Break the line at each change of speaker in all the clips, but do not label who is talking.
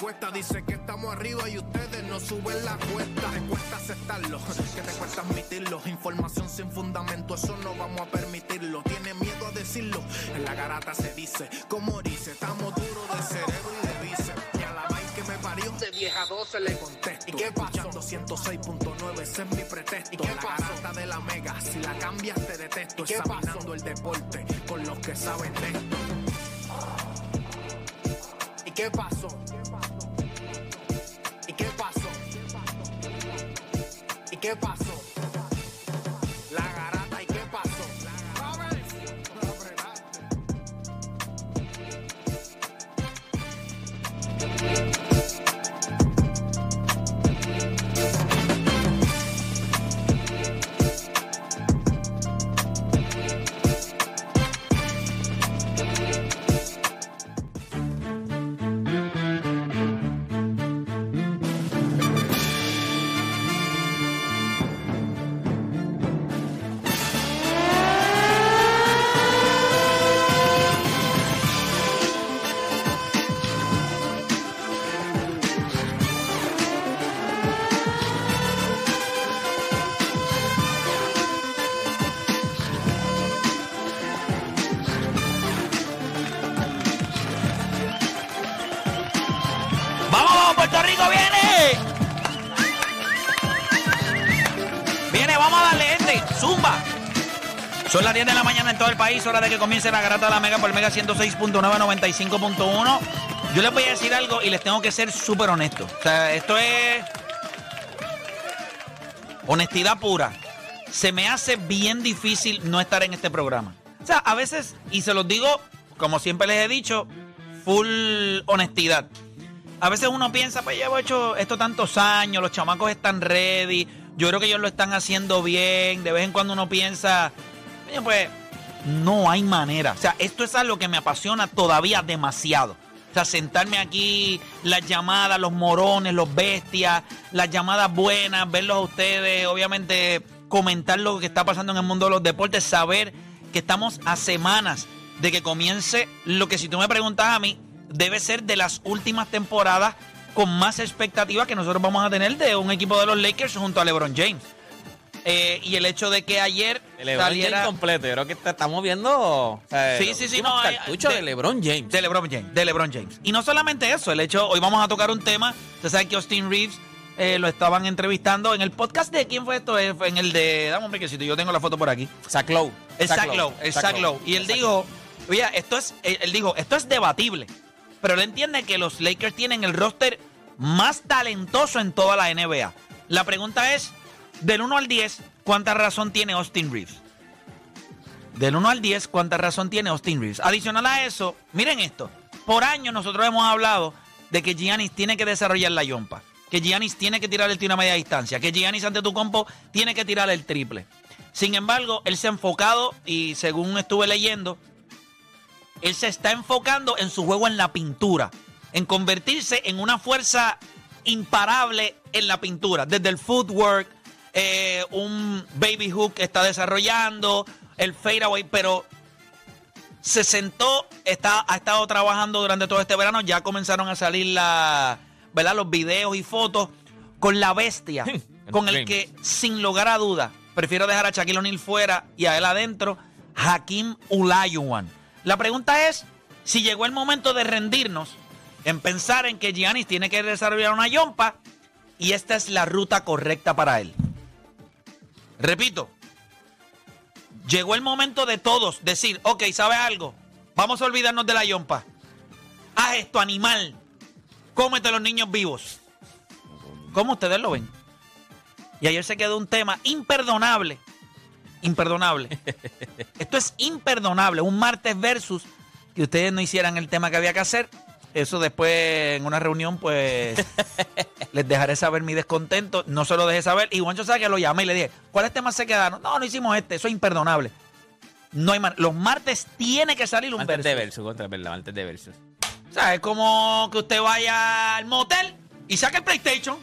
encuestas dicen que estamos arriba y ustedes no suben la cuesta, te cuesta aceptarlo, que te cuesta admitirlo, información sin fundamento, eso no vamos a permitirlo, tiene miedo a decirlo, en la garata se dice, como dice, estamos duros de cerebro y de bíceps, y a la vaina que me parió, de vieja 12 le contesto, ¿y qué pasó? 106.9, ese es mi pretexto, ¿y qué la garata de la mega, si la cambias te detesto, examinando el deporte con los que saben de esto. ¿Y qué pasó? ¿Y ¿Y qué pasó?
Vamos a darle este. ¡Zumba! Son las 10 de la mañana en todo el país, hora de que comience la garata de la Mega por Mega 106.9, 95.1. Yo les voy a decir algo y les tengo que ser súper honesto. O sea, esto es honestidad pura. Se me hace bien difícil no estar en este programa. O sea, a veces, y se los digo, como siempre les he dicho, full honestidad. A veces uno piensa, pues llevo hecho esto tantos años, los chamacos están ready, yo creo que ellos lo están haciendo bien. De vez en cuando uno piensa, "Oye, pues no hay manera. O sea, esto es algo que me apasiona todavía demasiado. O sea, sentarme aquí, las llamadas, los morones, los bestias, las llamadas buenas, verlos a ustedes, obviamente comentar lo que está pasando en el mundo de los deportes, saber que estamos a semanas de que comience lo que si tú me preguntas a mí, debe ser de las últimas temporadas con más expectativas que nosotros vamos a tener de un equipo de los Lakers junto a LeBron James. Eh, y el hecho de que ayer
El LeBron
saliera...
James completo. Yo creo que te- estamos viendo o sea,
Sí, sí, sí, no,
cartuchos
de-
de, LeBron James.
De LeBron James, de LeBron James. Y no solamente eso, el hecho, hoy vamos a tocar un tema, usted sabe que Austin Reeves eh, lo estaban entrevistando en el podcast de quién fue esto, Eh, fue en el de, dame un brequecito, yo tengo la foto por aquí.
Zach Lowe.
El Zach Lowe, el Zach Lowe. Y él
Zach
dijo, oye, esto es, él dijo, esto es debatible, pero él entiende que los Lakers tienen el roster más talentoso en toda la NBA. La pregunta es, del 1 al 10, ¿cuánta razón tiene Austin Reeves? Del 1 al 10, ¿cuánta razón tiene Austin Reeves? Adicional a eso, miren esto. Por años nosotros hemos hablado de que Giannis tiene que desarrollar la yompa. Que Giannis tiene que tirar el tiro a media distancia. Que Giannis ante tu compo tiene que tirar el triple. Sin embargo, él se ha enfocado y según estuve leyendo, él se está enfocando en su juego en la pintura. En convertirse en una fuerza imparable en la pintura. Desde el footwork, eh, un baby hook que está desarrollando, el fadeaway, pero se sentó, está, ha estado trabajando durante todo este verano, ya comenzaron a salir la, ¿verdad? los videos y fotos con la bestia, con el que sin lugar a duda, prefiero dejar a Shaquille O'Neal fuera y a él adentro, Hakim Olajuwon. La pregunta es si llegó el momento de rendirnos en pensar en que Giannis tiene que desarrollar una yompa y esta es la ruta correcta para él. Repito, llegó el momento de todos decir, ok, ¿sabes algo? Vamos a olvidarnos de la yompa. hagas esto, animal. Cómete los niños vivos. ¿Cómo ustedes lo ven? Y ayer se quedó un tema imperdonable. Imperdonable. Esto es imperdonable. Un martes versus que ustedes no hicieran el tema que había que hacer. Eso después en una reunión, pues les dejaré saber mi descontento. No se lo dejé saber. Y Juancho sabe que lo llamé y le dije, ¿cuáles temas se quedaron? No, no hicimos este. Eso es imperdonable. No hay Los martes tiene que salir un
Martes
versus.
de versus, contra, verdad, martes de versus.
O sea, es como que usted vaya al motel y saque el PlayStation.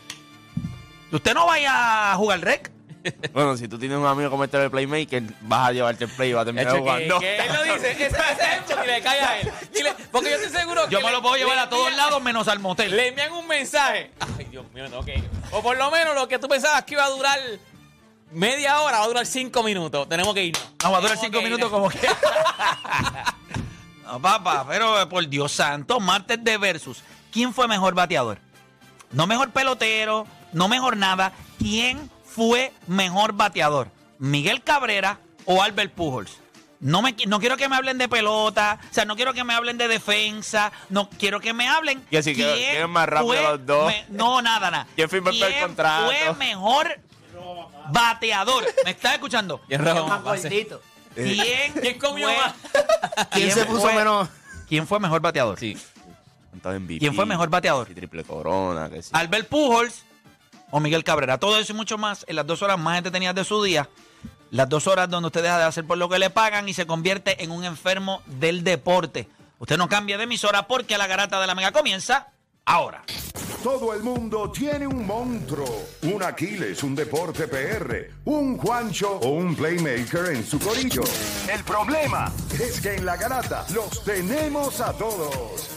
Que usted no vaya a jugar rec.
Bueno, si tú tienes un amigo como este de Playmaker, vas a llevarte el play y vas a terminar
Hecho,
jugando.
que él lo dice, ese, ejemplo ni le cae a él. Dile, porque yo estoy seguro
Yo
que
me
le-
lo puedo llevar
le
a todos lados menos al motel.
Le envían un mensaje. Ay, Dios mío, no, que. O por lo menos lo que tú pensabas que iba a durar media hora, va a durar cinco minutos. Tenemos que irnos.
No, va a durar
Tenemos
cinco minutos como que. no, papá, pero eh, por Dios santo, martes de versus. ¿Quién fue mejor bateador? No mejor pelotero, no mejor nada. ¿Quién fue mejor bateador? ¿Miguel Cabrera o Albert Pujols? No, me, no quiero que me hablen de pelota, o sea, no quiero que me hablen de defensa, no quiero que me hablen.
Y así
quién
¿quién es más rápido
fue
los dos?
me- no, nada, nada.
¿Quién firmó el
¿Quién
contrato?
fue mejor bateador? ¿Me estás escuchando?
¿Quién más bases?
¿Quién,
¿Quién comió
fue-
más?
¿Quién se puso
fue-
menos?
¿Quién fue mejor bateador?
Sí.
Entonces, MVP,
¿Quién fue mejor bateador?
y triple corona, que sí.
Albert Pujols o Miguel Cabrera. Todo eso y mucho más en las dos horas más entretenidas de su día. Las dos horas donde usted deja de hacer por lo que le pagan y se convierte en un enfermo del deporte. Usted no cambia de emisora porque la garata de la mega comienza ahora.
Todo el mundo tiene un monstruo, un Aquiles, un deporte PR, un Juancho o un Playmaker en su corillo. El problema es que en la garata los tenemos a todos.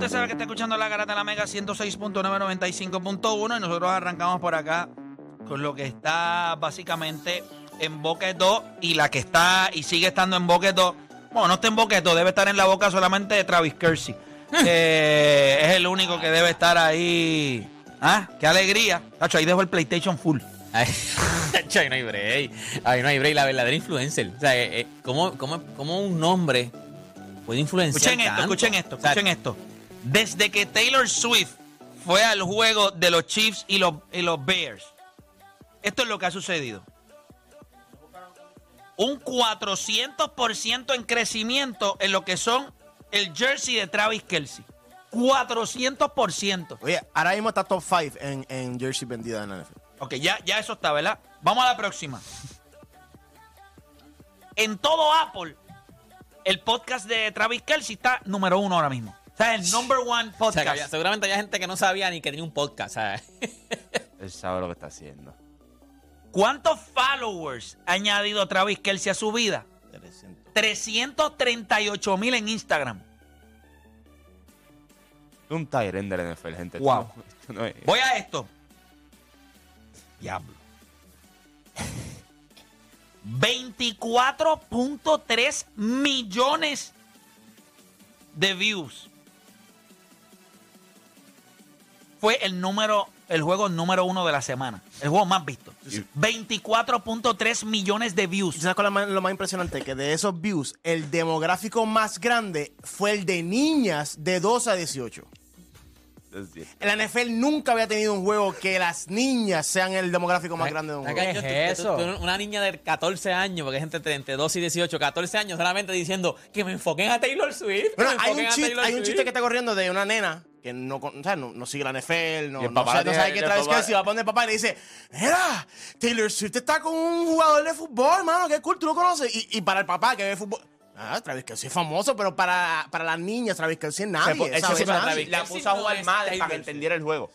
Usted sabe que está escuchando la garata de la mega 106.995.1 y nosotros arrancamos por acá con lo que está básicamente en 2 y la que está y sigue estando en 2. Bueno, no está en 2, debe estar en la boca solamente de Travis Kersey. Eh, es el único que debe estar ahí. Ah, qué alegría. Tacho, ahí dejo el PlayStation full.
Ahí no hay break. Ahí no hay break. La verdadera influencer. O sea, eh, eh, ¿cómo, cómo, cómo un nombre puede influenciar
Escuchen esto,
tanto?
escuchen esto,
O sea,
escuchen esto. Desde que Taylor Swift fue al juego de los Chiefs y los, y los Bears, esto es lo que ha sucedido. Un 400% en crecimiento en lo que son el jersey de Travis Kelsey. 400%.
Oye, ahora mismo está top 5 en, en jersey vendida en la NFL.
Ok, ya, ya eso está, ¿verdad? Vamos a la próxima. En todo Apple, el podcast de Travis Kelsey está número uno ahora mismo. Sea, el number one
o sea, que
podcast.
había- seguramente había gente que no sabía ni que tenía un podcast. ¿sabes?
Él sabe lo que está haciendo.
¿Cuántos followers ha añadido Travis Kelsey a su vida? 338 mil en Instagram.
Un Tyren del NFL, gente.
Wow.
Esto no es-
Voy a esto. Diablo. 24.3 millones de views. Fue el número, el juego número uno de la semana. El juego más visto. 24.3 millones de
¿Y
views.
¿Sabes cuál es lo más- lo más impresionante? Que de esos views, el demográfico más grande fue el de niñas de 2 a 18.
es decir,
La NFL nunca había tenido un juego que las niñas sean el demográfico más
Ay,
grande de un juego.
¿Qué es
tú- tú-
eso?
tú- Una niña de 14 años, porque hay gente entre, entre 2 y 18, 14 años, solamente diciendo que me enfoquen a Taylor Swift. que
Bueno,
me
hay
enfoquen
un,
a
chiste,
Taylor
hay un
Swift.
chiste que está corriendo de una nena que no, con- o sea, no, no sigue la NFL, no,
el
no
papá
sabe, no sabe qué Travis
papá-
Kelce va a poner papá y le dice, mira, Taylor Swift está con un jugador de fútbol, mano, qué cool, tú lo conoces. Y, y para el papá que ve fútbol, ah, Travis Kelce es famoso, pero para, para las niñas Travis Kelce es nadie.
se
¿sabes? Nadie.
La puso a jugar
es
Madden para que entendiera el juego.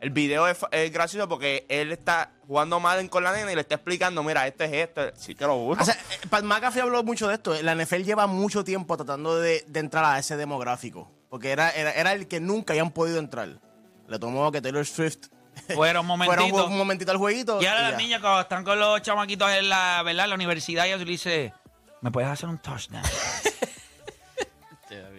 El video es, es gracioso porque él está jugando Madden con la nena y le está explicando, mira, esto es esto. Sí, te lo juro.
O sea, eh, Pat McAfee habló mucho de esto. La NFL lleva mucho tiempo tratando de, de entrar a ese demográfico. Porque era, era, era el que nunca habían podido entrar. Le tomó que Taylor Swift
Fuera un momentito.
fuera un, un momentito al jueguito.
y ahora
y
las niñas cuando están con los chamaquitos en la, ¿verdad? en la universidad, y le dice, ¿me puedes hacer un touchdown?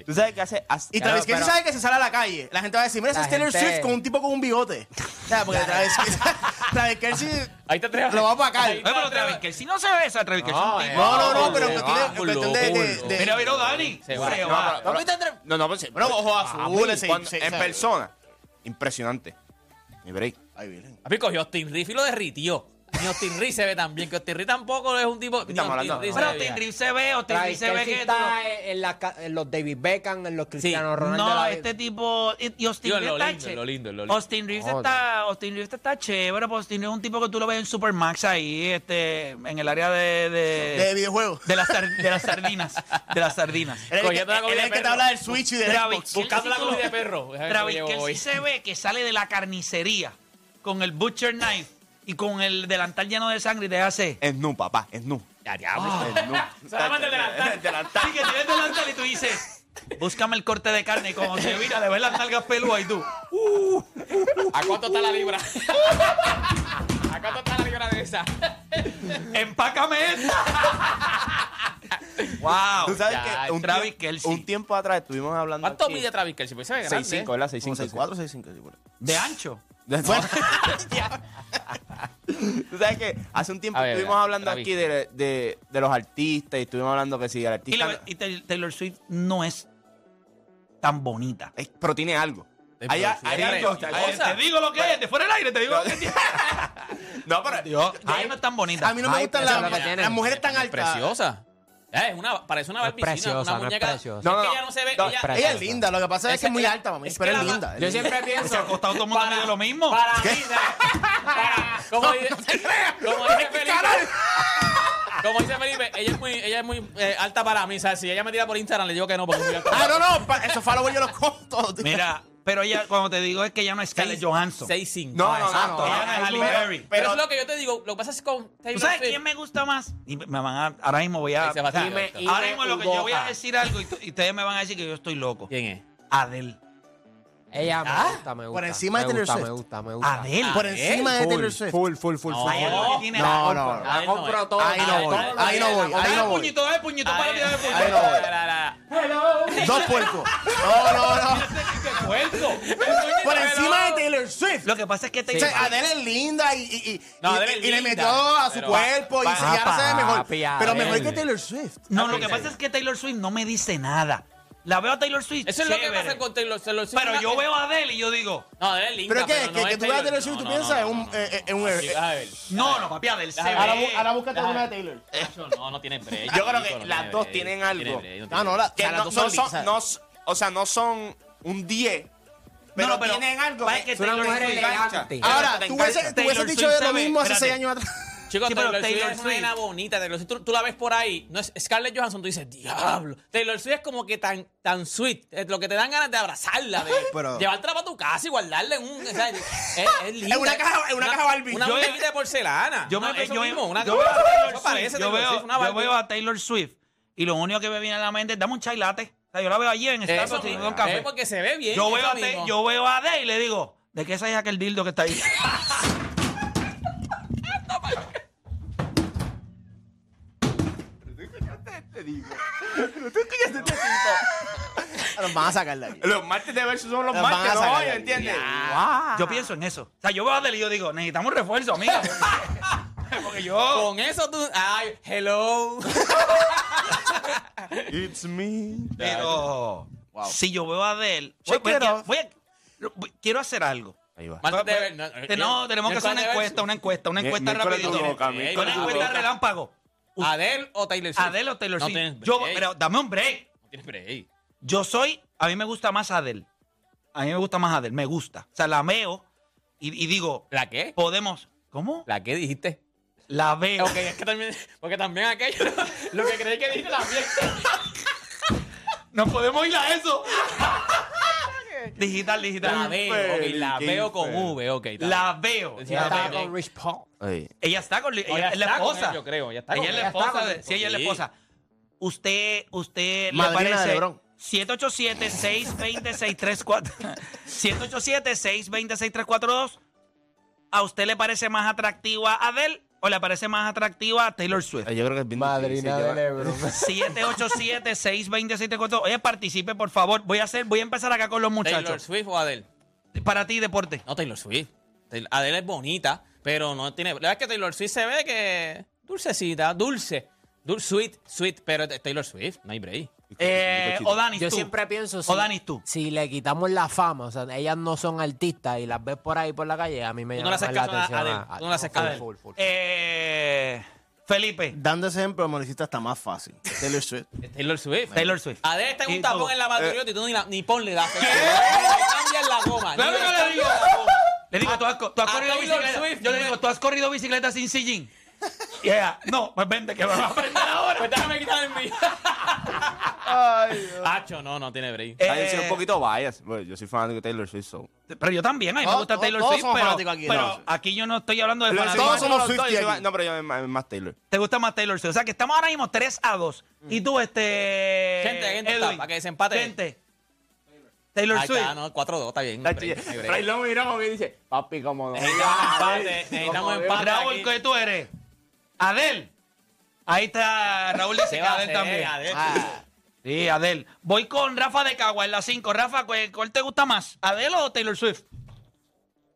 Tú sabes que hace. hace-
Y Travis
Pero-
Kelce sabe que se sale a la calle. La gente va a decir, mira, ese es Taylor
gente-
Swift con un tipo con un bigote. O sea, porque Travis, Travis Kelce
Ahí te atreves.
lo va a pagar.
Oye, pero. Travis Kelce no se ve esa, Travis Kelce es un
No,
tipo.
No, no, no, pero en cuestión de-
Mira, mira, Dani.
Se va.
Se
No.
No, pero- no, no, pues ojos azules.
sí,
cuando-
sí,
en persona. Impresionante. Mi break.
Ay, Virgen.
Papi cogió Austin Reeves y lo derritió. Ni Austin Reeves se ve tan bien, que Austin Reeves tampoco es un tipo... ni Austin
hablando-
Pero
ve
Austin
bien.
Reeves se ve, Austin Reeves
Travis
se ve que...
está en, la ca- en los David Beckham, en los Cristiano Ronaldo.
No,
la-
este tipo. Y y Austin
Digo,
Reeves
lo
está
lindo,
che-
lo lindo, lo lindo.
Austin Reeves
Joder.
está. Austin Reeves está chévere, pero Austin Reeves es un tipo que tú lo ves en Supermax ahí, este, en el área de.
De
de,
videojuegos.
de las, sar- de las sardinas. De las sardinas.
Él es el que,
Cogiendo la
él
comida
es el que te
perro.
habla del Switch y del
Travis
Xbox.
Buscando la
Kelce,
comida de perro. Déjame que
Travis
llevo
Kelce
hoy.
se ve que sale de la carnicería con el butcher knife y con el delantal lleno de sangre y te hace.
Es nu, papá. Es nu.
Ya, diablo.
Es nu.
Solamente el delantal.
El delantal.
Sí, que tienes delantal y tú dices. Búscame el corte de carne y como se mira, le ves las nalgas pelúas y tú.
¿A cuánto está la libra? ¿A cuánto está la libra de esa?
¡Empácame esta! ¡Wow!
Tú sabes
Ya,
que un,
Travis
tiemp-
Kelce.
un tiempo atrás estuvimos hablando.
¿Cuánto
aquí.
mide Travis Kelce? Pues se ve grande.
6'5, ¿verdad? 6'5.
Como 6'4, 6'5. sí, por ahí.
De ancho.
Bueno, Tú sabes que hace un tiempo
A ver,
estuvimos hablando aquí de, de, de los artistas y estuvimos hablando que si el
Y,
artista.
la- y Tay- Taylor Swift no es tan bonita.
Pero tiene algo. Hay, hay
sí,
algo. hay-
te digo lo que es, de fuera del aire, te digo lo que tiene.
No, pero.
Dios, ella no es tan bonita.
A mí no me
Ay,
gustan
es
las,
lo que tiene.
las mujeres tan altas.
preciosa. Eh, es una, parece una
No es
barbicina,
preciosa,
una
no es
muñeca.
preciosa.
No, no,
es que ella no se ve.
No,
ella,
es
Ella es linda, lo que pasa es,
Es
que es muy alta, mami.
es
pero es
la-
linda.
Yo siempre
Se ha
pienso.
acostado todo el mundo medio lo mismo.
Para mí, para, como, dice, como dice Felipe, como dice Felipe, ella es muy, ella es muy eh, alta para mí. ¿sabes? Si ella me tira por Instagram, le digo que no, porque es muy alta.
Ah, no, no, esos followers yo los conto.
Mira, pero ella, cuando te digo es que ella no es Scarlett Johansson.
6'5".
No, no, no.
exacto,
no,
ella no es Halle Berry.
Pero
Pero
eso es lo que yo te digo. Lo que pasa es que con Taylor
¿Tú sabes
Swift-
quién me gusta más? Y me van a, ahora mismo voy a.
Ahí se va
ahora mismo lo que yo voy a decir algo y, y ustedes me van a decir que yo estoy loco.
¿Quién es?
Adele.
Ella me
Ah,
gusta, me gusta.
por encima de
me
Taylor
gusta,
Swift.
Me gusta, me gusta.
Adele.
Por encima de Taylor Swift.
Full, full, full,
No.
full.
Es lo que tiene
No, no,
Adele
La
no
compro.
Ahí no voy, ahí no voy, ahí
Dale
no voy.
puñito, dale puñito,
Ay,
párate de puñito.
ahí no voy.
la.
Dos puercos. No, no, no.
Puerco.
Por encima de Taylor Swift.
Lo que pasa es que Taylor
sea, Adele es linda y,
No,
le metió a su cuerpo y,
Pa-
se- ve mejor. Pero mejor que Taylor Swift.
No, lo que pasa es que Taylor Swift no me dice nada. La veo a Taylor Swift.
Eso es lo que
chévere.
pasa con Taylor, Taylor Swift.
Pero yo veo a Adele y yo digo,
No, Adele es linda.
Pero que,
no
que, que
es
tú veas a Taylor
No,
Swift y tú
no,
piensas
no,
en
no,
un...
no, no.
eh, eh, en un
Sí,
eh,
ver.
no, no, papi, Adele se
Déjame
ve.
ahora, ahora búscate una de Taylor.
Eso no, no tiene break.
Yo creo que
no
las
tiene
dos
break,
tienen
no
algo.
break, no
Ah,
tiene
no, la,
que
o sea, las
no,
dos
no
son
son,
lisas.
no s- o sea, no son un 10. Pero,
No, no, pero
tienen algo
que
Es una
Taylor Swift
elegante.
Ahora, tú hubieses, tú
Taylor
hubieses dicho
Swift
de
se
lo
ve-
mismo hace
espérate.
seis años atrás.
Chicos,
Sí, pero
Taylor, Swift es una nena bonita. Taylor Swift, tú, tú la ves por ahí. No es Scarlett Johansson, tú dices, diablo. Taylor Swift es como que tan, tan sweet. eh, Lo que te dan ganas de abrazarla, de
Pero-
llevártela para tu casa y guardarla en un. o sea, es, es linda.
En una caja- en una caja Barbie.
Una muñequita de porcelana.
Yo, me, yo,
mismo, una
yo veo a Taylor Swift, yo
Taylor
veo,
Swift, una
yo
Barbie.
veo a Taylor Swift y lo único que me viene a la mente es dame un chai latte. O sea, yo la veo allí en
Eso
Starbucks y un café.
es porque se ve bien.
Yo veo, a yo veo a Adele y le digo, ¿de qué es aquel dildo que está ahí?
Nos van a sacar de aquí.
Los martes de versus son los
Los van
martes,
a
no
sacar
hoy,
de.
¿entiendes?
Yo pienso en eso. O sea, yo veo a Adele y yo digo, necesitamos refuerzo, amiga. Porque, porque yo...
Con eso tú. Ay, hello.
It's me.
Pero si yo veo a.
Shake
voy-
it
voy-
off.
voy a- voy- quiero hacer algo.
Ahí va.
Martes de ver-
Te- No, tenemos que hacer una
miércoles de
encuesta, una encuesta, una encuesta
miércoles
rapidito.
tu boca,
Una encuesta relámpago.
Adele o Taylor Swift.
Adele o Taylor
No
Swift.
tienes
yo,
break.
pero dame un break.
No tienes break.
Yo soy, a mí me gusta más Adele. A mí me gusta más Adele, me gusta. O sea, la veo y, y digo,
¿La qué?
podemos. ¿Cómo?
¿La qué dijiste?
La veo.
Ok, es que también, porque también aquello, lo que creí que dijiste también.
No podemos ir a eso. Digital, digital.
La veo, ok, la
Qué
veo con. V, ok. está
La veo.
Sí,
la
está
Estaba
veo.
bien.
con Rich Paul.
Ay.
Ella está con. Ella, es la
está con
esposa.
él, yo creo, ya está
ella
con
es
él.
la
está
esposa.
con
de-
él.
sí, ella es la
Sí.
esposa. Usted, usted le
Madrina de
parece.
LeBron.
787-620-6342. 787-620-6342. ¿A usted le parece más atractiva Adele o le parece más atractiva Taylor Swift?
Yo creo que es bien
Madrina
difícil.
de Lebron.
787-620-6342. Oye, participe, por favor. Voy a hacer, voy a empezar acá con los
¿Taylor
muchachos.
Swift o Adele?
Para ti, deporte.
No, Taylor Swift. Taylor- Adele es bonita, pero no tiene. La verdad es que Taylor Swift se ve que. Dulcecita, dulce. Dul- sweet, sweet, pero Taylor Swift, no hay break.
Eh, Odanis,
Yo
tú.
siempre pienso si,
Odanis, tú.
si le quitamos la fama, o sea, ellas no son artistas y las ves por ahí por la calle, a mí me
Tú no
llama
le
más
haces
la
caso a
atención.
Adele, tú no le haces caso a Adele.
full, full, full.
Eh, Felipe.
Dando ese ejemplo, me lo hiciste hasta más fácil. Taylor Swift.
Taylor Swift.
Taylor Swift.
Adele está en
Y
un tapón en la patriota y tú ni, la- ni ponle la cambias la goma.
Claro
ni
que
le
digo.
la goma.
Le digo, tú has, co- tú has
a
corrido
Taylor
bicicleta.
Swift,
Yo le
tú
digo, tú has corrido bicicleta sin sillín. Y ella, no, pues vente, que me vas a aprender ahora.
Pues déjame quitar el mío. Hacho, no, no tiene break.
Ah, yo soy un
Eh,
poquito bias. Bueno, yo soy fanático de Taylor Swift. So.
Pero yo también, a mí me
Todos-
gusta Taylor
todos
Swift,
somos
pero,
fanáticos aquí,
pero
no.
aquí yo no estoy hablando de
Pero
fanáticos.
todos somos
no, no,
Swiftie
yo soy-
aquí.
No, pero yo más, más Taylor.
Te gusta más Taylor Swift. O sea, que estamos ahora mismo 3 a 2. Y tú, este...
Gente, gente, está, para que desempate.
Gente. Taylor
Ahí
Swift.
está, no, 4-2, está bien. hay break, hay break.
Ahí lo miramos y dice, papi, como no.
Necesitamos empate, necesitamos empate.
Raúl,
aquí.
¿qué tú eres? Adel. Ahí está, Raúl dice
¿Qué
que Adel
hacer,
también.
Adele?
Sí, Adel. Voy con Rafa de Cagua en la 5. Rafa, ¿cuál te gusta más? ¿Adel o Taylor Swift?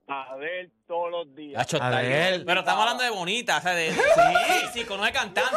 A ver todos los días.
Hacho, bien. Pero estamos hablando de bonita, o sea, de. Sí, sí, no de cantante.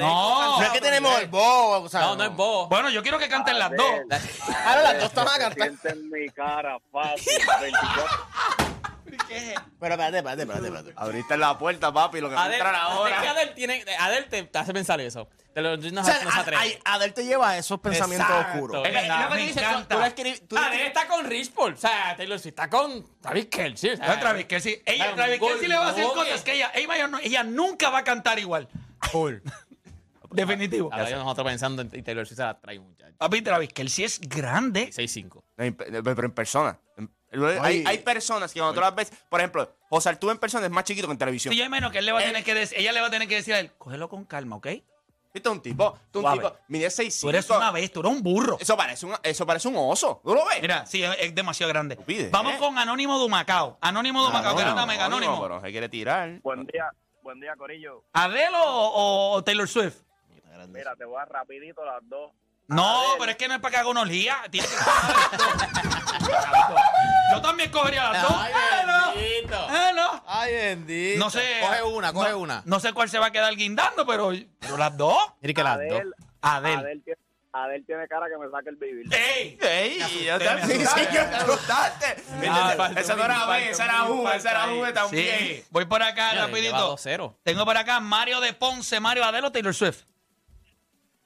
No.
No es que tenemos el bobo, o sea,
No, no es vos.
Bueno, yo quiero que canten las dos.
Ahora las dos están a cantar.
Siente en mi cara fácil. 24.
Pero espérate, espérate, espérate, espérate.
Abriste la puerta, papi, lo que va a
Adele,
entrar
es que
ahora.
Adele tiene. Adele te, te hace pensar eso. Te lo, no,
O sea,
no se atreve.
a- a- Adele te lleva a esos pensamientos
Exacto.
oscuros.
Es verdad.
Me encanta.
tú tú- Adele está con Rich Paul. O sea, Taylor Swift está con Travis Kelce. O sea,
No, Travis Kelce. Ella,
Claro,
Travis
un
Kelce le va a hacer cosas que ella, ella, no- ella nunca va a cantar igual. Definitivo.
Ahora ya nosotros pensando en y Taylor Swift se la trae, muchacho.
Papi, Travis Kelce es grande.
6-5.
No, en- Pero en persona. Hay, hay personas que cuando tú las ves, por ejemplo, José Arturo en persona es más chiquito que en televisión.
Si yo menos que él le va a tener que decir, ella le va a tener que decir a él, cógelo con calma, ¿ok?
¿Viste? Un tipo, tú un
Suave.
tipo, mide 6
Tú eres una vez, tú eres un burro.
Eso parece un, eso parece un oso. ¿Tú lo ves?
Mira, sí, es, es demasiado grande. Vamos
¿eh?
con Anónimo Dumacao. Anónimo Dumacao, que era una mega anónimo.
Pero se quiere tirar.
Buen día, buen día, Corillo.
¿Adele o, o Taylor Swift?
Mira, te voy a rapidito las dos.
No, pero es que no es para que haga una olía. Tiene que Yo también cogería las dos. Eh, no.
bendito.
Eh, no.
Ay, bendito.
No sé.
Coge una, coge
no-
una.
No sé cuál se va a quedar guindando, pero, pero las dos.
Mire que las dos.
Adel,
Adele.
Adel, tiene, Adel tiene cara que me saque el vivir.
¡Ey!
¡Ey!
Asusté,
te
me
sí, te asustaste.
Ah, falta
Esa
un
no era B, esa era
un
U, esa era V
ahí.
también.
Sí. Voy por acá
Mira,
rapidito.
lleva 2-0.
Tengo por acá Mario de Ponce, Mario Adele o Taylor Swift.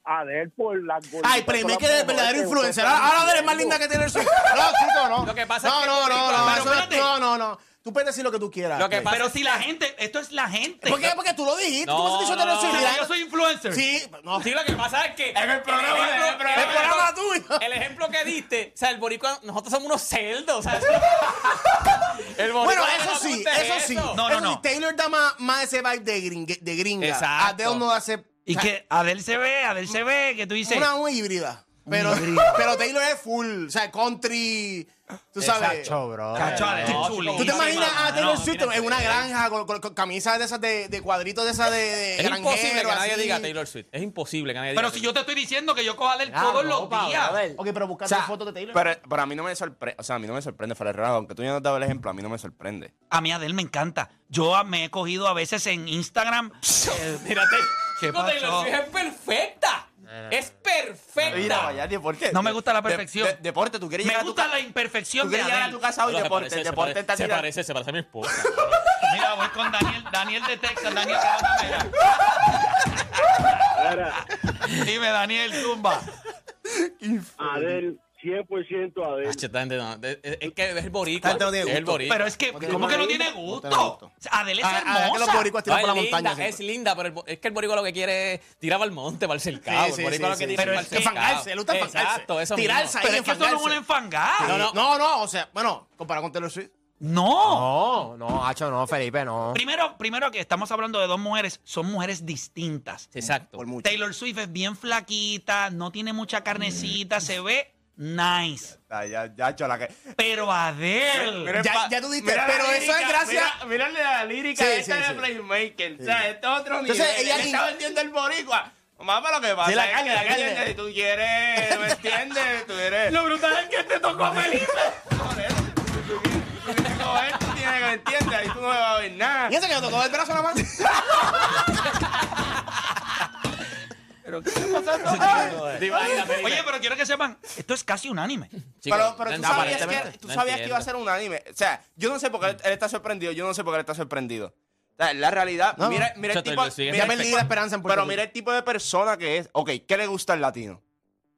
Adel por las gorditas
Ay, pero
las
que
mejores
verdadero influencer. Ahora ahora eres más linda que Taylor Swift. No, chico, no.
Lo que pasa es
no,
que-
no, no, no,
Pero
no, no, no, no. Tú puedes decir lo que tú quieras.
Lo que pasa
Pero
es
si la gente, esto es la gente.
¿Por qué? Porque tú lo dijiste.
No,
¿Cómo se te hizo
no,
yo soy influencer.
Sí, no.
Sí, lo que pasa es que.
En el programa,
ejemplo-
el programa.
El programa tuyo.
El ejemplo que diste, o sea, el boricua, nosotros somos unos celdos, o sea, el boricua
Bueno, eso sí,
es
eso sí.
No, no,
Eso sí,
no.
Taylor da más, más ese vibe de, gringa.
Exacto.
Adele no hace.
Y
o sea,
que Adele se ve, Adele se ve, que tú dices.
Una, una híbrida. Pero, pero Taylor es full. O sea, country. Tú sabes.
Exacto, bro.
Cacho,
No.
¿Tú te imaginas a Taylor
No,
Swift en una granja con, con- con camisas de esas de, de cuadritos de esas de, de
Es imposible que
granjero,
nadie
así?
diga Taylor Swift. Es imposible que nadie diga
Pero si yo te estoy diciendo que yo cojo a Adele
Ah,
todos
no,
los días.
Ok, pero buscando
O sea,
fotos de Taylor.
Pero, pero a mí no me sorprende, o sea, a mí no me sorprende, relajo, aunque tú ya nos dabas el ejemplo, a mí no me sorprende.
A mí Adele me encanta. Yo me he cogido a veces en Instagram. eh,
Mírate.
¿Qué
Chico, Taylor
pasó?
Swift es perfecta. Es perfecta.
Mira, vaya, deporte.
No me gusta la
De-
perfección.
de- deporte, tú quieres
me
llegar a tu
gusta
casa.
la imperfección
Tú
de
quieres llegar a
Adele.
tu casa hoy,
No, se
deporte.
parece, se
deporte
parece,
está
se
tirando.
parece, se parece a mi esposa.
Mira, voy con Daniel, Daniel de Texas. Daniel, ¿qué onda,
Mira,
mira? Dime, Daniel, zumba.
Adel, 100% Adel.
Hacho, esta gente no, es, es- es que es el boricua.
No
Es el boricua.
Pero es que,
No
¿cómo que no tiene gusto?
gusto.
O sea, Adele es
Ah, que los
hermosa.
boricuas tiran por la
es linda,
montaña.
es linda, pero el es que el boricua lo que quiere es tirar al monte, para el cercado.
Sí, sí,
el boricua
sí,
lo que
sí,
dice
pero
es
es que
enfangarse, le gusta enfangarse.
Exacto, eso
Tirarse
mismo.
ahí.
Pero es que eso no es una enfangada.
No, no.
No, no, o sea, bueno, comparado con Taylor Swift.
No.
No, no, Hacho, no, Felipe, no.
Primero, primero que estamos hablando de dos mujeres, son mujeres distintas.
Exacto.
Por mucho.
Taylor Swift es bien flaquita, no tiene mucha carnecita, se ve nice.
Ya, ya, hecho la que.
Pero Adele.
Ya- ya tú diste,
mira
pero eso es
lírica,
gracias-
Mira, mírale la lírica
Sí,
esta
sí,
de
sí.
Playmaker. O sea, este es otro nivel.
Entonces, ella
está vendiendo el boricua. Mamá, pero lo que pasa
Sí, la
que,
la.
¿entiendes? Si tú quieres, ¿me entiendes? Tú eres...
Lo brutal es que te tocó Felipe.
Por eso, tú tienes que coger, tú tienes que, ¿me entiendes? Ahí tú no me vas a ver nada.
Fíjense que me tocó el brazo nada más.
¿Pero qué está pasando? Oye, pero quiero que sepan, esto es casi unánime.
Pero pero tú, sabías que, tú sabías que iba a ser un anime. O sea, yo no sé por qué él, él está sorprendido. Yo no sé por qué él está sorprendido. O sea, la realidad,
No,
mira, mira el tipo, mira
la esperanza en
Pero mira el tipo de persona que es. Ok, ¿qué le gusta al latino?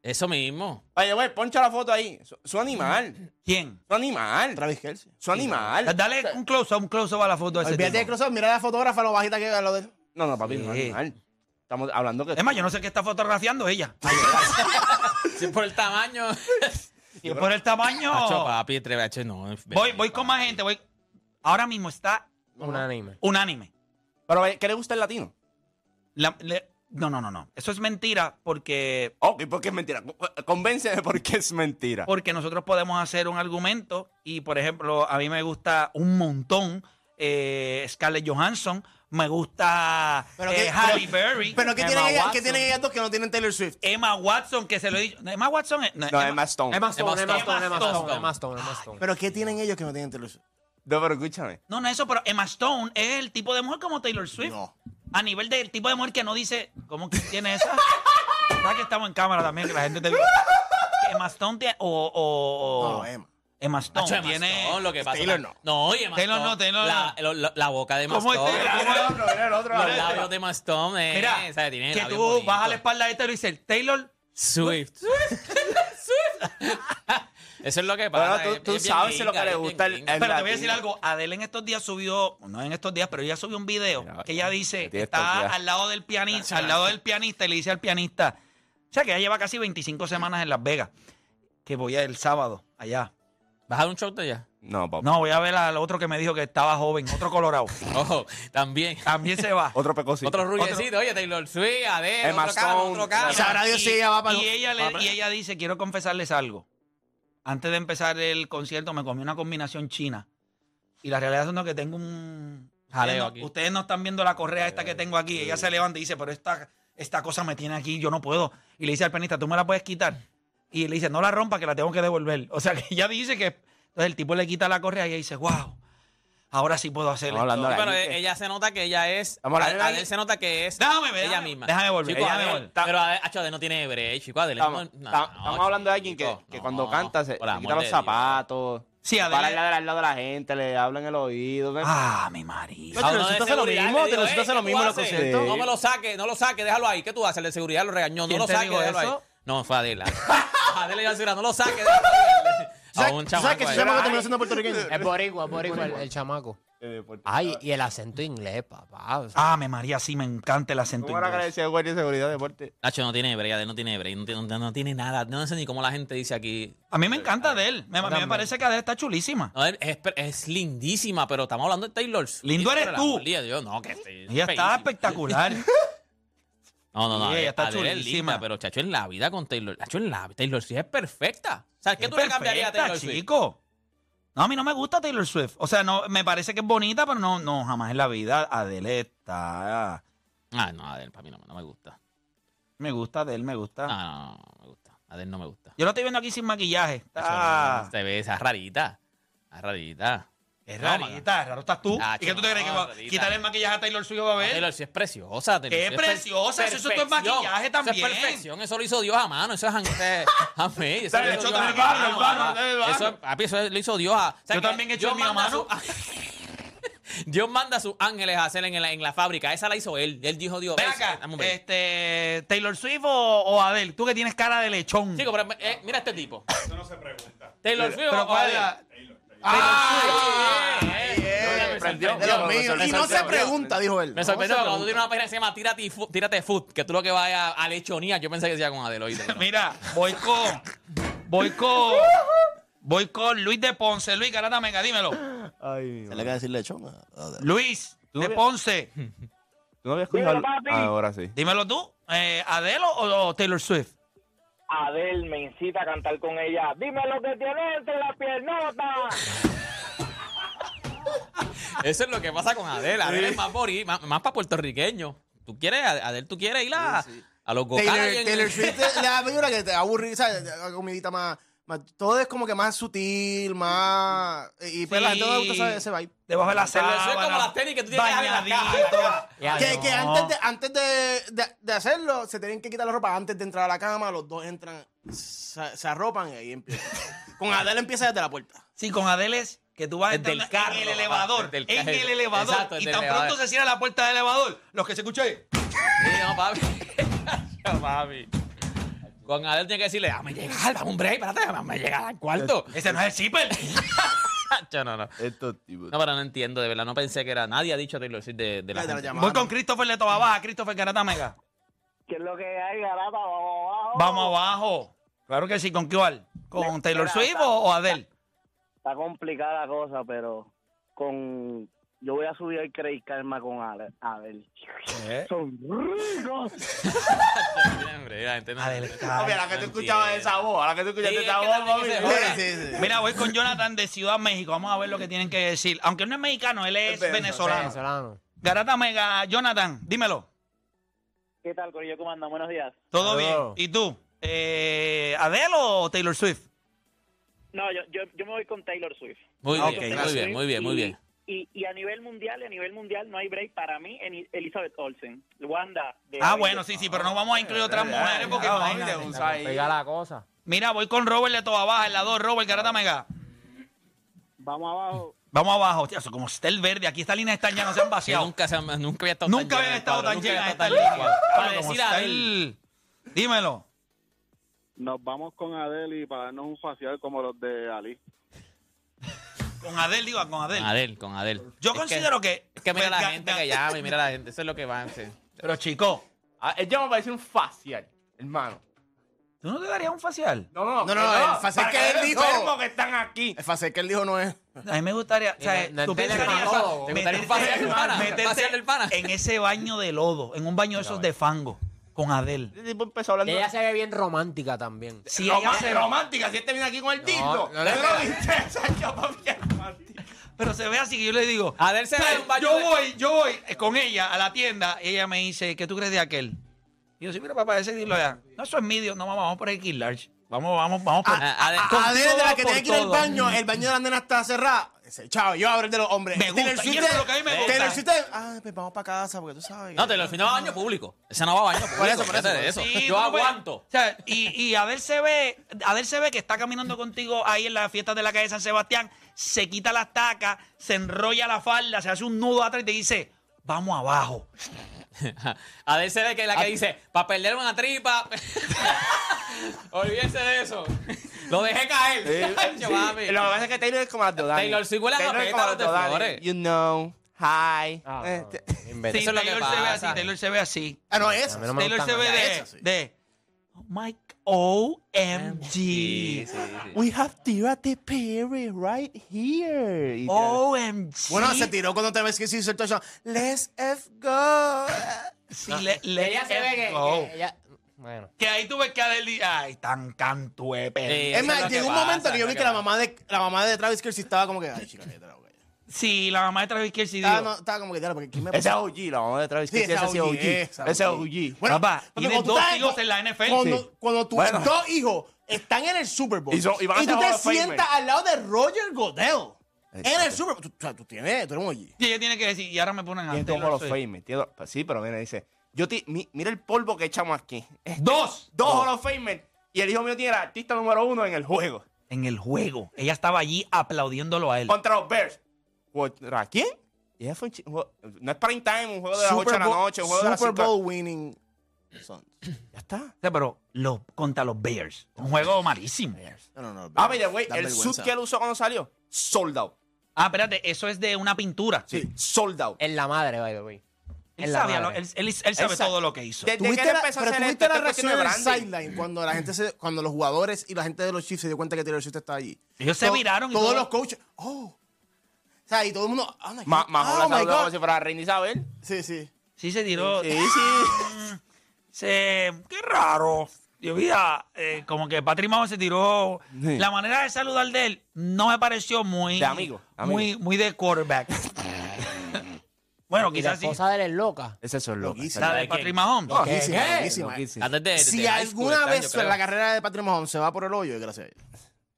Eso mismo.
Oye, güey, poncha la foto ahí. Su, su animal.
¿Quién?
Su animal.
Travis Kelsey.
Su animal.
Dale un close-up, un close-up a la foto de ese
Olvídate de crossover, mira la fotógrafa, lo bajita que es lo de.
No, no, papi, no
Sí.
animal. Estamos hablando que.
Es más, yo no sé qué está fotografiando ella.
Sí, por el tamaño.
Y por el tamaño.
Hacho, papi, no.
Voy, voy con más gente. Voy. Ahora mismo está
Unánime.
unánime.
Pero, ¿qué le gusta el latino?
La- le- no, no, no, no. Eso es mentira porque,
Ok, porque es mentira. Convénceme por qué es mentira.
porque nosotros podemos hacer un argumento y, por ejemplo, a mí me gusta un montón eh, Scarlett Johansson, me gusta
Pero
eh,
que-
Halle
pero-
Berry,
Pero ¿qué tienen, ellas, ¿qué tienen ellas dos que no tienen Taylor Swift?
Emma Watson, que se lo he dicho. Emma Watson es-
No, Emma Stone.
Emma Stone,
Emma
Stone. Emma Stone. Emma Stone, Emma Stone.
Pero ¿qué tienen ellos que no tienen Taylor Swift?
No, pero escúchame.
No, no eso, pero Emma Stone es el tipo de mujer como Taylor Swift.
No.
A nivel del tipo de mujer que no dice, ¿cómo que tiene esa? ¿Sabes que estamos en cámara también? Que la gente te diga. Que Emma Stone tiene. O, o, o-
No, Emma.
Stone
Emma
tiene.
Stone, lo que pasa.
Taylor no.
No, oye, Emma
Taylor
Stone,
no, Taylor
la,
no.
lo- lo- la boca de Emma
¿Cómo es
Stone.
Taylor? ¿Cómo es?
otro, el otro.
Los labios de Emma Stone, eh.
Mira,
o sea, tiene
que tú
bonitos.
vas a la espalda de este y dices, Taylor.
Swift. Swift. Eso es lo que pasa.
Bueno, tú, sabes lo
gringa,
que le gusta el, el
Pero te voy a decir algo. Adele en estos días subió, no en estos días, pero ella subió un video
Mira,
que ella dice
que
está al lado del pianista, al lado del pianista y le dice al pianista, o sea que ella lleva casi 25 semanas en Las Vegas, que voy el sábado allá.
¿Vas a dar un shot de ella?
No, papá.
No, voy a ver al otro que me dijo que estaba joven, otro colorado.
Ojo, también.
También se va.
Otro pecosito.
Otro rubiecito, oye, Taylor Swift, Adele,
Emma
otro carro, otro carro.
Sabrá Dios si ella va para
y ella, le-
va para-
y ella dice, quiero confesarles algo. Antes de empezar el concierto me comí una combinación china. Y la realidad es que tengo un...
Jaleo
Ustedes no,
aquí.
ustedes no están viendo la correa esta que tengo aquí. Ella se levanta y dice, pero esta, esta cosa me tiene aquí, yo no puedo. Y le dice al pianista, ¿tú me la puedes quitar? Y le dice, no la rompa, que la tengo que devolver. O sea, que ella dice que... Entonces el tipo le quita la correa y ella dice, wow, ahora sí puedo hacer
Estamos
esto".
hablando de
Pero
la-
eh, ella se nota que ella es.
Estamos hablando de
Adele se nota que es.
Déjame ver,
Ella
déjame-
misma.
déjame volver,
Chico,
déjame volver.
Pero Adele no tiene break, chico. Adele
Estamos,
no- no,
estamos-
no,
hablando de alguien que, que
no.
cuando canta se, se quita los zapatos.
Sí,
Para
Adele-
al lado, de la gente, le habla en el oído.
Ah, mi marido.
Pero
A
Swift hace lo mismo, hace
"Ey,
lo
¿qué
mismo en los conciertos.
No me lo saque, no lo saque, déjalo ahí. ¿Qué tú haces? El de seguridad lo regañó. No
¿Quién
lo
te
saque,
dijo
déjalo ahí.
eso?
No, fue Adela. Adela iba a decir, no lo saque, déjalo ahí. A
¿Sabes
un
sabes
chamaco
que ese
ahí.
chamaco terminó siendo puertorriqueño?
Es boricua, es boricua el, el chamaco. Ay, y el acento inglés, papá. o sea,
Ah, me María, sí, me encanta el acento
¿Cómo era que le
inglés.
decía guardia de seguridad de deporte?
Nacho no tiene Adele no tiene break, no tiene, no, no tiene nada. No sé ni cómo la gente dice aquí.
A mí me encanta de él. Me, a mí me parece que Adele está chulísima.
No, es, es- es lindísima, pero estamos hablando de Taylor Swift.
Lindo eres
Por el
tú.
amor de Dios, no, que sí,
Ella está espectacular.
No, no, no.
Sí, ella está
Adele es
chulísima.
linda, pero chacho, en la vida con Taylor. Chacho, en la Taylor Swift es perfecta. O sea, ¿qué
Es
tú le cambiarías a
perfecta,
Taylor Swift?
chico. No, a mí no me gusta Taylor Swift. O sea, no, me parece que es bonita, pero no, no, jamás en la vida. Adele está...
Ah, no, Adele, para mí no, no me gusta.
Me gusta Adele, me gusta.
No, no, no, no me gusta. Adele no me gusta.
Yo lo estoy viendo aquí sin maquillaje.
Chacho,
Está...
no, Se ve esa rarita. Esa rarita.
Es rarita, raro estás tú.
Ah,
¿Y qué tú te crees que va-
rarita.
quitarle el maquillaje a Taylor Swift va a ver?
Taylor Swift es preciosa. Taylor Swift es
preciosa, eso es tu
perfección.
maquillaje
Eso
también.
es perfección, eso lo hizo Dios a mano, eso es handmade. handmade, eso
Dale,
lo hizo
yo
Dios
también
a
el barro,
mano,
el barro,
mano.
el barro.
Eso, papi, eso lo hizo Dios a... o sea,
Yo
que
también he hecho
Dios
el mío a
manda
mano.
su- Dios manda a sus ángeles a hacer en la, en la fábrica. Esa la hizo él. Él dijo Dios.
Ven
"Ves,
acá,
dame un break".
este, Taylor Swift o, o Adele, tú que tienes cara de lechón.
Chico, pero eh, mira este tipo. Eso no se pregunta. Taylor Swift
pero
o
¿cuál es
Adele?
la-
Ah.
Dios mío. Y no se pregunta, dijo él.
Me sorprendió cuando tú tienes una página que se llama Tírate, Tírate Food, que tú lo que vas a, a lechonía. Yo pensé que decía con no.
Mira, voy con. Voy con. Voy con Luis de Ponce. Luis Garata Mega, dímelo.
Ay,
Se le queda decir lechón. a- a-
Luis
Tú
de Ponce.
¿Tú no habías escuchado?
Dímelo, papi.
Ahora sí.
Dímelo tú. Eh, ¿Adele o, o Taylor Swift?
Adel me incita a cantar con ella. Dime lo que tiene entre las piernotas.
Eso es lo que pasa con Adel. Adel es más, bori- más, más para puertorriqueño. ¿Tú quieres, Adel, tú quieres ir a, a los
Taylor,
gocales?
Taylor Swift le da figura que te aburre, ¿sabes? La comidita más- Todo es como que más sutil, más. Y pues la gente no le gusta ese, ese vibe.
Debajo de la
Taylor Swift es
sábana.
como las tenis que tú tienes que dejar
Que, que antes, de, antes de, de- de hacerlo, se tienen que quitar la ropa antes de entrar a la cama. Los dos entran, se, se arropan y ahí empieza. Con Adele empieza desde la puerta.
Sí, con Adele es que tú vas a
Desde
entrar
el carro,
en el elevador.
desde el
en el elevador.
Exacto,
y tan
el
pronto
elevador.
se cierra la puerta del elevador. Los que se escuchan ahí.
Sí, no, papi. Papi. Con Adel tiene que decirle, dame llegar, dame un break, espérate, dame llegar al cuarto.
Ese no es el zipper.
Yo no, no.
Estos tipos.
No, pero no entiendo, de verdad, no pensé que era. Nadie ha dicho Taylor Swift de, de la gente.
llamada.
Voy con Christopher de Toba Baja. Christopher Garata Mega.
¿Qué es lo que hay, garata? Vamos abajo.
Vamos abajo. Claro que sí. ¿Con cuál? ¿Con Taylor Swift o, o Adele?
Está complicada la cosa, pero con... Yo voy a subir el Credit Karma con Ale- Adel. Son ricos.
Hombre, la gente no-
Adele.
Papi, a la que tú escuchabas esa voz, a la que tú escuchaste esa voz,
se
Sí.
Sí, sí.
Mira, voy con Jonathan de Ciudad México. Vamos a ver lo que tienen que decir. Aunque no es mexicano, él es venezolano.
Venezolano.
Garata Mega, Jonathan, dímelo.
¿Qué tal, Corillo? ¿Cómo anda? Buenos días.
¿Todo bien? ¿Y tú? Eh, ¿Adele o Taylor Swift?
No, yo, yo, yo me voy con Taylor Swift.
Muy
Ok,
bien, muy bien, muy bien, muy
Y-
bien.
Y, y a nivel mundial, a nivel mundial no hay break para mí en Elizabeth Olsen. Wanda. de
Ah, bueno, sí, sí, pero no vamos a incluir otras mujeres porque
Ah,
imagínate.
ahí.
Pega la cosa.
Mira, voy con Robert de Toba Baja en la 2. Robert, Garata Mega.
Vamos abajo.
Vamos abajo. Tío, eso como está el verde. Aquí esta línea está ya no se han vaciado.
nunca, se han- nunca había estado
Nunca
tan
habían
llena,
estado
Pablo,
tan
nunca
llenas
había
estas
estado tan
líneas.
llena.
Para
Como
decir a él. Dímelo.
Nos vamos con Adele y para darnos un facial como los de Ali.
Con Adel, digo, con Adel.
Con Adel, con Adel.
Yo
Es
considero que.
Es que mira la
Ga-
gente que llama y mira la gente. Eso es lo que van. sí.
Pero chico,
Ah, Él llama para decir un facial, hermano.
¿tú no te darías un facial?
No, no,
No, no, el facial que él dijo.
que están aquí.
El fácil que él dijo no es.
A mí me gustaría, o sea,
no- no
tú pensarías
dermatólogo.
¿Te gustaría un facial del pana?
meterte
¿Facial del pana?
en ese baño de lodo, en un baño de esos de fango, con Adel.
Este tipo empezó hablando.
Y ella se ve bien romántica también.
Si ella se
romántica, si este viene aquí con el tinto.
no le
¿Tú lo viste? Esa papi, es romántica.
Pero se ve así que yo le digo.
Adel se ve
"¿Sabes?
en un baño
Yo
de-
voy, yo voy eh, con ella a la tienda y ella me dice, ¿qué tú crees de aquel? Y yo, sí, mira, papá, ese dilo ya. No, eso es medio. No, vamos, vamos por el Kill Large. Vamos, vamos, vamos por.
Ah, Adel-
A
Contigo
Adele, de la que
por
tiene que ir al
todo.
baño, el baño de la nena está cerrado. Chao, yo abro el de los hombres.
Me gusta,
Taylor
y
Swift
eso es lo que a mí me gusta.
Taylor Swift es, ah, pues vamos para casa, porque tú sabes.
No, te lo final va a baño público. Ese no va a baño público.
eso, por eso,
fíjate
por
de
eso.
Sí,
Yo
no
aguanto.
O sea, y, y Adel se ve, Adel se ve que está caminando contigo ahí en las fiestas de la calle San Sebastián, se quita las tacas, se enrolla la falda, se hace un nudo atrás y te dice, vamos abajo.
Adel se ve que es la
Ah.
que dice, para perder una tripa. Olvídense de eso. Lo dejé caer. Yo, mami.
Lo que pasa es que Taylor es como las Dodani.
Taylor Swift huele a
Taylor es
gaveta,
como
los de flores.
You know, hi.
Ah,
Eh.
Sí,
Eso
Taylor se ve así. Taylor se ve así.
Ah, no.
A me
Taylor se ve
sí.
de my OMG.
Sí, sí, sí.
We have Tirate Perry right here.
OMG.
Bueno, se tiró cuando te ves que sí hizo el touchdown. Let's F go.
Sí, le, le-
Ella se ve que,
Oh.
que ella- Bueno.
Que ahí tú ves que dice, ay, tan cantuepe.
Sí.
Es más, llegó un
pasa,
momento que yo vi que
que
la mamá de la mamá de Travis Kelce estaba como que, ay, chica,
Sí, la mamá de Travis Kelce dijo,
Estaba, no, estaba como que, ya, porque ¿quién me
Esa es OG, la mamá de Travis.
Sí,
Kelce,
esa
esa
OG,
es OG.
esa
Esa es
OG.
OG.
Bueno,
Papá, tienes
cuando tú
dos
estás-
hijos en la NFL.
Cuando,
Sí.
cuando tus
Bueno.
dos hijos están en el Super Bowl
Y son- y van a ser
tú te
Hall of Famer.
sientas al lado de Roger Goodell en el
Exacto.
Super Bowl, tú, o sea, tú tienes, tú eres un OG.
Y ella tiene que decir, y ahora me ponen a
Tiene
Taylor
como los
Swift.
Pues Sí, pero mira, dice. Yo ti- mi- mira el polvo que echamos aquí.
Dos.
Dos Hall of Famer. Y el hijo mío tiene el artista número uno en el juego.
En el juego. Ella estaba allí aplaudiéndolo a él.
Contra los Bears. ¿Contra quién? Fue un juego- no es prime time, un juego de las 8 de la noche, un juego de las
Super
5.
Bowl winning.
Ya está.
O sea, pero lo, contra los Bears. Un juego malísimo.
No, no, no.
Ah, by the way,
da
el
vergüenza.
suit que él usó cuando salió, sold out.
Ah, espérate, eso es de una pintura.
Sí, sold out.
Es la madre, by the way.
Él,
En la
sabía lo- él, él- él sabe todo lo que hizo.
De- Desde
¿Tuviste
que él
la,
empezó a hacer
tuviste
esto,
la reacción
branding.
sideline cuando la gente se, cuando los jugadores y la gente de los Chiefs se dio cuenta que Taylor Swift está allí.
Ellos se viraron y
Todos
todo.
los coaches. Oh. O sea, y todo el mundo. Oh my
Ma-
God.
Mahomes
oh
la saludó como si fuera Reina Isabel.
Sí, sí.
Sí, se tiró.
Sí, sí.
Se, qué raro. Yo vi a, eh, como que Patrick Mahomes se tiró.
Sí.
La manera de saludar de él no me pareció muy.
De amigo, amigo.
Muy, muy de quarterback. bueno,
la
quizás sí.
esposa de él es loca.
Ese es.
Loquísimo.
La de Patrick Mahomes.
Loquísima, loquísima.
Loquísimo.
Antes de,
Si alguna vez
creo.
la carrera de Patrick Mahomes se va por el hoyo, es gracias a él.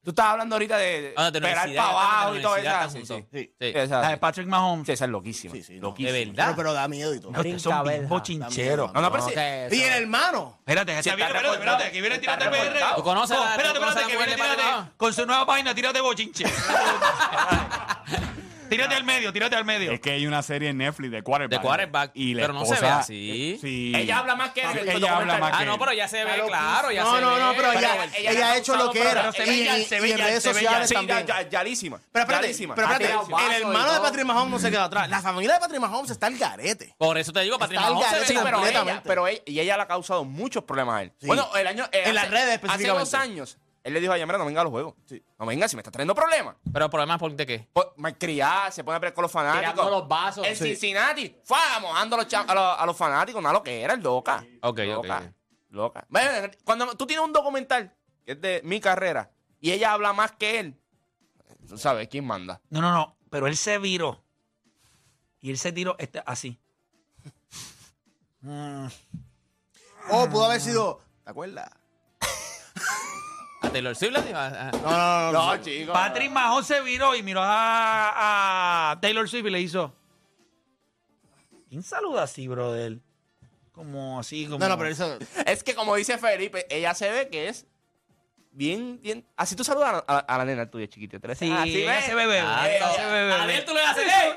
Tú estabas hablando ahorita de
Ah, de
pegar
universidad,
para abajo
de
y todo eso.
universidad
Sí,
están
sí.
juntos.
Sí.
Sí.
La de Patrick Mahomes.
sí, esa es loquísima.
Sí, sí, no.
loquísima.
De verdad.
Pero, pero da miedo y todo.
Ustedes son
Brinca,
bien
verja.
bochincheros.
No, no, pero sí.
que
Y el hermano.
Espérate, está bien, espérate,
reportado.
espérate, que viene
Está
Tírate PR.
reportado.
¿Tú conoces
No,
la-
espérate,
tú conoces
espérate,
la
que
mujer
viene
de Patrick
tírate.
Mahomes?
Con su nueva página, tírate bochinche. tírate al medio, tírate al medio.
Es que hay una serie en Netflix de quarterback.
De quarterback.
Y la
pero no se ve así.
Sí.
Ella habla más que él. en el
Ella habla más
Ah,
que
no,
él.
pero ya se ve, claro, ya
no,
se
no,
ve.
no, pero ella,
ella-
ha hecho lo que era.
pero se ve
Y,
se
en
ya,
redes
se ve
sociales también.
ya, yalísima.
Pero espérate, pero espérate, el hermano de. Patrick Mahomes no se queda atrás. La familia de Patrick Mahomes está al garete.
Por eso te digo, Patrick
Está al
Mahomes se
garete
ve
Sí, pero ella,
completamente.
pero ella, y ella le ha causado muchos problemas a él.
Sí.
Bueno, el año. eh,
En las
hace-
redes
Hace
específicamente.
dos años, él le dijo a ella, mira, no venga a los juegos. No venga, si me está trayendo problemas.
Pero problemas por de qué?
Pues, malcriada, se pone a pelear con los fanáticos.
Tirando los vasos.
En
Sí.
Cincinnati, fue mojando a los, a los, a los fanáticos, nada lo que era, loca.
Ok,
loca,
ok.
loca. Cuando tú tienes un documental, que es de mi carrera, y ella habla más que él, tú sabes quién manda.
No, no, no. Pero él se viró. Y él se tiró este, así. Mm.
O pudo haber sido. ¿Te acuerdas?
¿A Taylor Swift le dijo? Ah, ah.
No, no, no. no.
chicos.
Patrick Mahomes se viró y miró a, a Taylor Swift y le hizo. ¿Quién saluda así, brother? Como así, como.
No, no, pero eso.
Es que como dice Felipe, ella se ve que es bien, bien. Así tú saludas a, a la nena tuya chiquita. tú le dices,
Sí,
"Ah, sí,
ella
ves".
se ve bebé.
Ah,
ella
no.
se ve bebé.
A ver, tú le haces, ¡ey!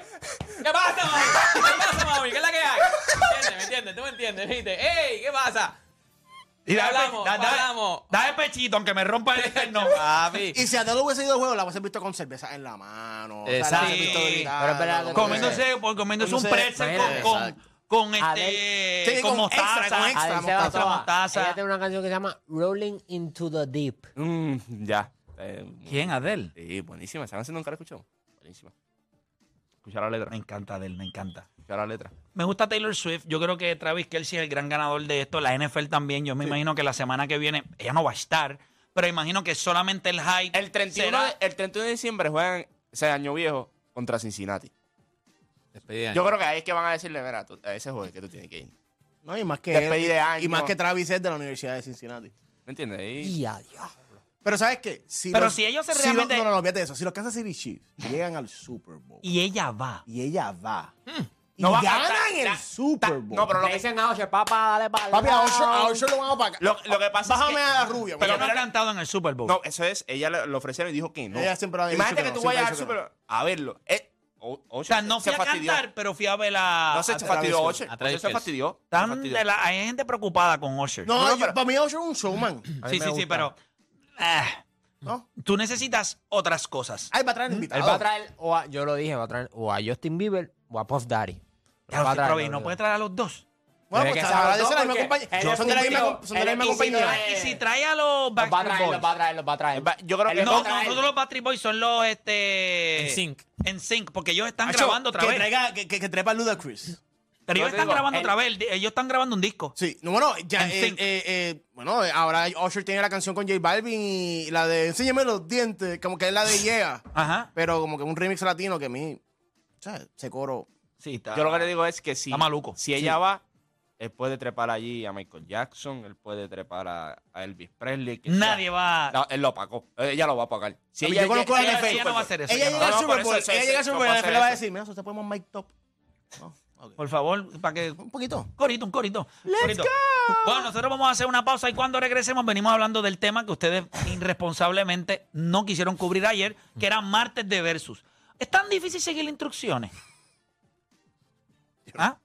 ¿Qué pasa, mami? ¿Qué pasa, mami? ¿Qué es la que hay? ¿Me entiendes? ¿Me entiendes? ¿Tú me entiendes? ¿Viste? ¡Ey! ¿Qué pasa?
Y da,
hablamos,
da,
hablamos.
da el pechito, aunque me rompa el eterno.
Papi.
Y si Adele hubiese ido al juego, la hubiese visto con cerveza en la mano. O sea, la
Exacto.
visto gritando,
Pero espera,
comiéndose, por- comiéndose un pretzel con, con, con este.
Sí,
con,
con extra,
mostaza.
con extra. Mostaza.
mostaza.
Ella tiene una canción que se llama Rolling into the Deep.
Mm, ya. Eh,
¿Quién, Adel?
Sí, buenísima. ¿Esa canción nunca la he escuchado? Buenísima. Escucha la letra.
Me encanta Adel, me encanta.
Escucha la letra.
Me gusta Taylor Swift. Yo creo que Travis Kelsey es el gran ganador de esto. La NFL también. Yo me imagino que la semana que viene ella no va a estar. Pero imagino que solamente el hype.
El 31,
será-
de, el 31 de diciembre juegan ese año viejo contra Cincinnati.
Despedida.
Yo creo que ahí es que van a decirle, mira, tú- a ese juego que tú tienes que ir.
No, y más que
Despedida de
él,
año.
y más que Travis es de la Universidad de Cincinnati.
¿Me entiendes?
Y adiós.
Pero ¿sabes qué? Si
Pero
los-
si ellos se
los-
realmente-
no, no, no, fíjate eso. Si los Kansas City Chiefs llegan al Super Bowl
Y ella va.
y ella va y
No va a
ganan
cantar,
el Super Bowl.
No, pero lo que,
dicen a Usher, papá, dale para
Papi, a a Usher lo van a pagar.
lo, lo que pasa
Bájame
es que...
a la rubia.
Pero no ha cantado en el Super Bowl.
No, eso es, ella le, lo ofrecieron y dijo que no.
Ella siempre ha dicho
Imagínate
que
que,
no,
tú vayas al Super a verlo. Eh, o,
o sea, no fui a cantar, pero fui a ver la.
No se
a-
fastidió.
A Travis
Oche se fastidió. se
Tan
fastidió.
de la- hay gente preocupada con Usher.
No,
No,
yo-
pero-
para mí Usher es un showman.
A
sí, sí, sí, pero. eh,
¿No?
tú necesitas otras cosas.
Ahí va a traer
Él
invitados.
va a traer, o a- yo lo dije, va a traer o a Justin Bieber o a Puff Daddy.
Claro, no puede traer a los dos.
Bueno, pues la misma compañía.
es
Son de la misma, son de la
es
misma compañía.
Y si trae a los
Los va a
Backstreet
traer, los va a traer, los va a traer.
Yo creo que
No,
traer.
nosotros los Backstreet Boys son los este.
En sync.
En sync, porque ellos están
Acho,
grabando otra
que
vez.
Traiga, que, que, que trepa Ludacris.
Pero ellos están
digo,
grabando otra vez. el- Ellos están grabando un disco.
Sí, no, bueno, ya, eh, eh, eh, bueno, ahora Usher tiene la canción con J Balvin y la de Enséñame los dientes, como que es la de Yeah,
Ajá.
pero como que un remix latino que a mí, sea, ese coro.
Sí, está.
Yo lo que le digo es que si,
Está maluco.
si ella va, él puede trepar allí a Michael Jackson, él puede trepar a, a Elvis Presley. que
Nadie
sea.
va.
No, él lo pagó. Ella lo va a pagar. Si ella
yo conozco
llega-
a la
ella-
ella no va a hacer eso.
Ella
ella
llega al Super Bowl, ella llega al Super Bowl, la NFL va a decir, mira, nosotros ponemos Mike Top. No.
Por favor, para que.
Un poquito.
Corito, un corito. corito. Bueno, nosotros vamos a hacer una pausa y cuando regresemos venimos hablando del tema que ustedes irresponsablemente no quisieron cubrir ayer, que era martes de versus. ¿Es tan difícil seguir las instrucciones? ¿Ah?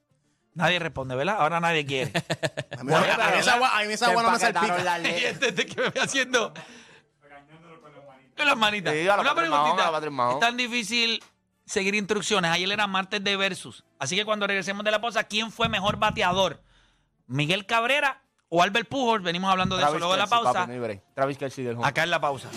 Nadie responde, ¿verdad? Ahora nadie quiere.
A mí, a mí esa agua, a mí esa agua no me salpica.
las
y este, este que me ve haciendo. Con las manitas.
Sí,
Una preguntita. ¿Es tan difícil seguir instrucciones. Ayer era martes de versus. Así que cuando regresemos de la pausa, ¿quién fue mejor bateador? ¿Miguel Cabrera o Albert Pujol? Venimos hablando de eso luego de la pausa.
papi, no. Travis Kelsey del home.
Acá en la pausa.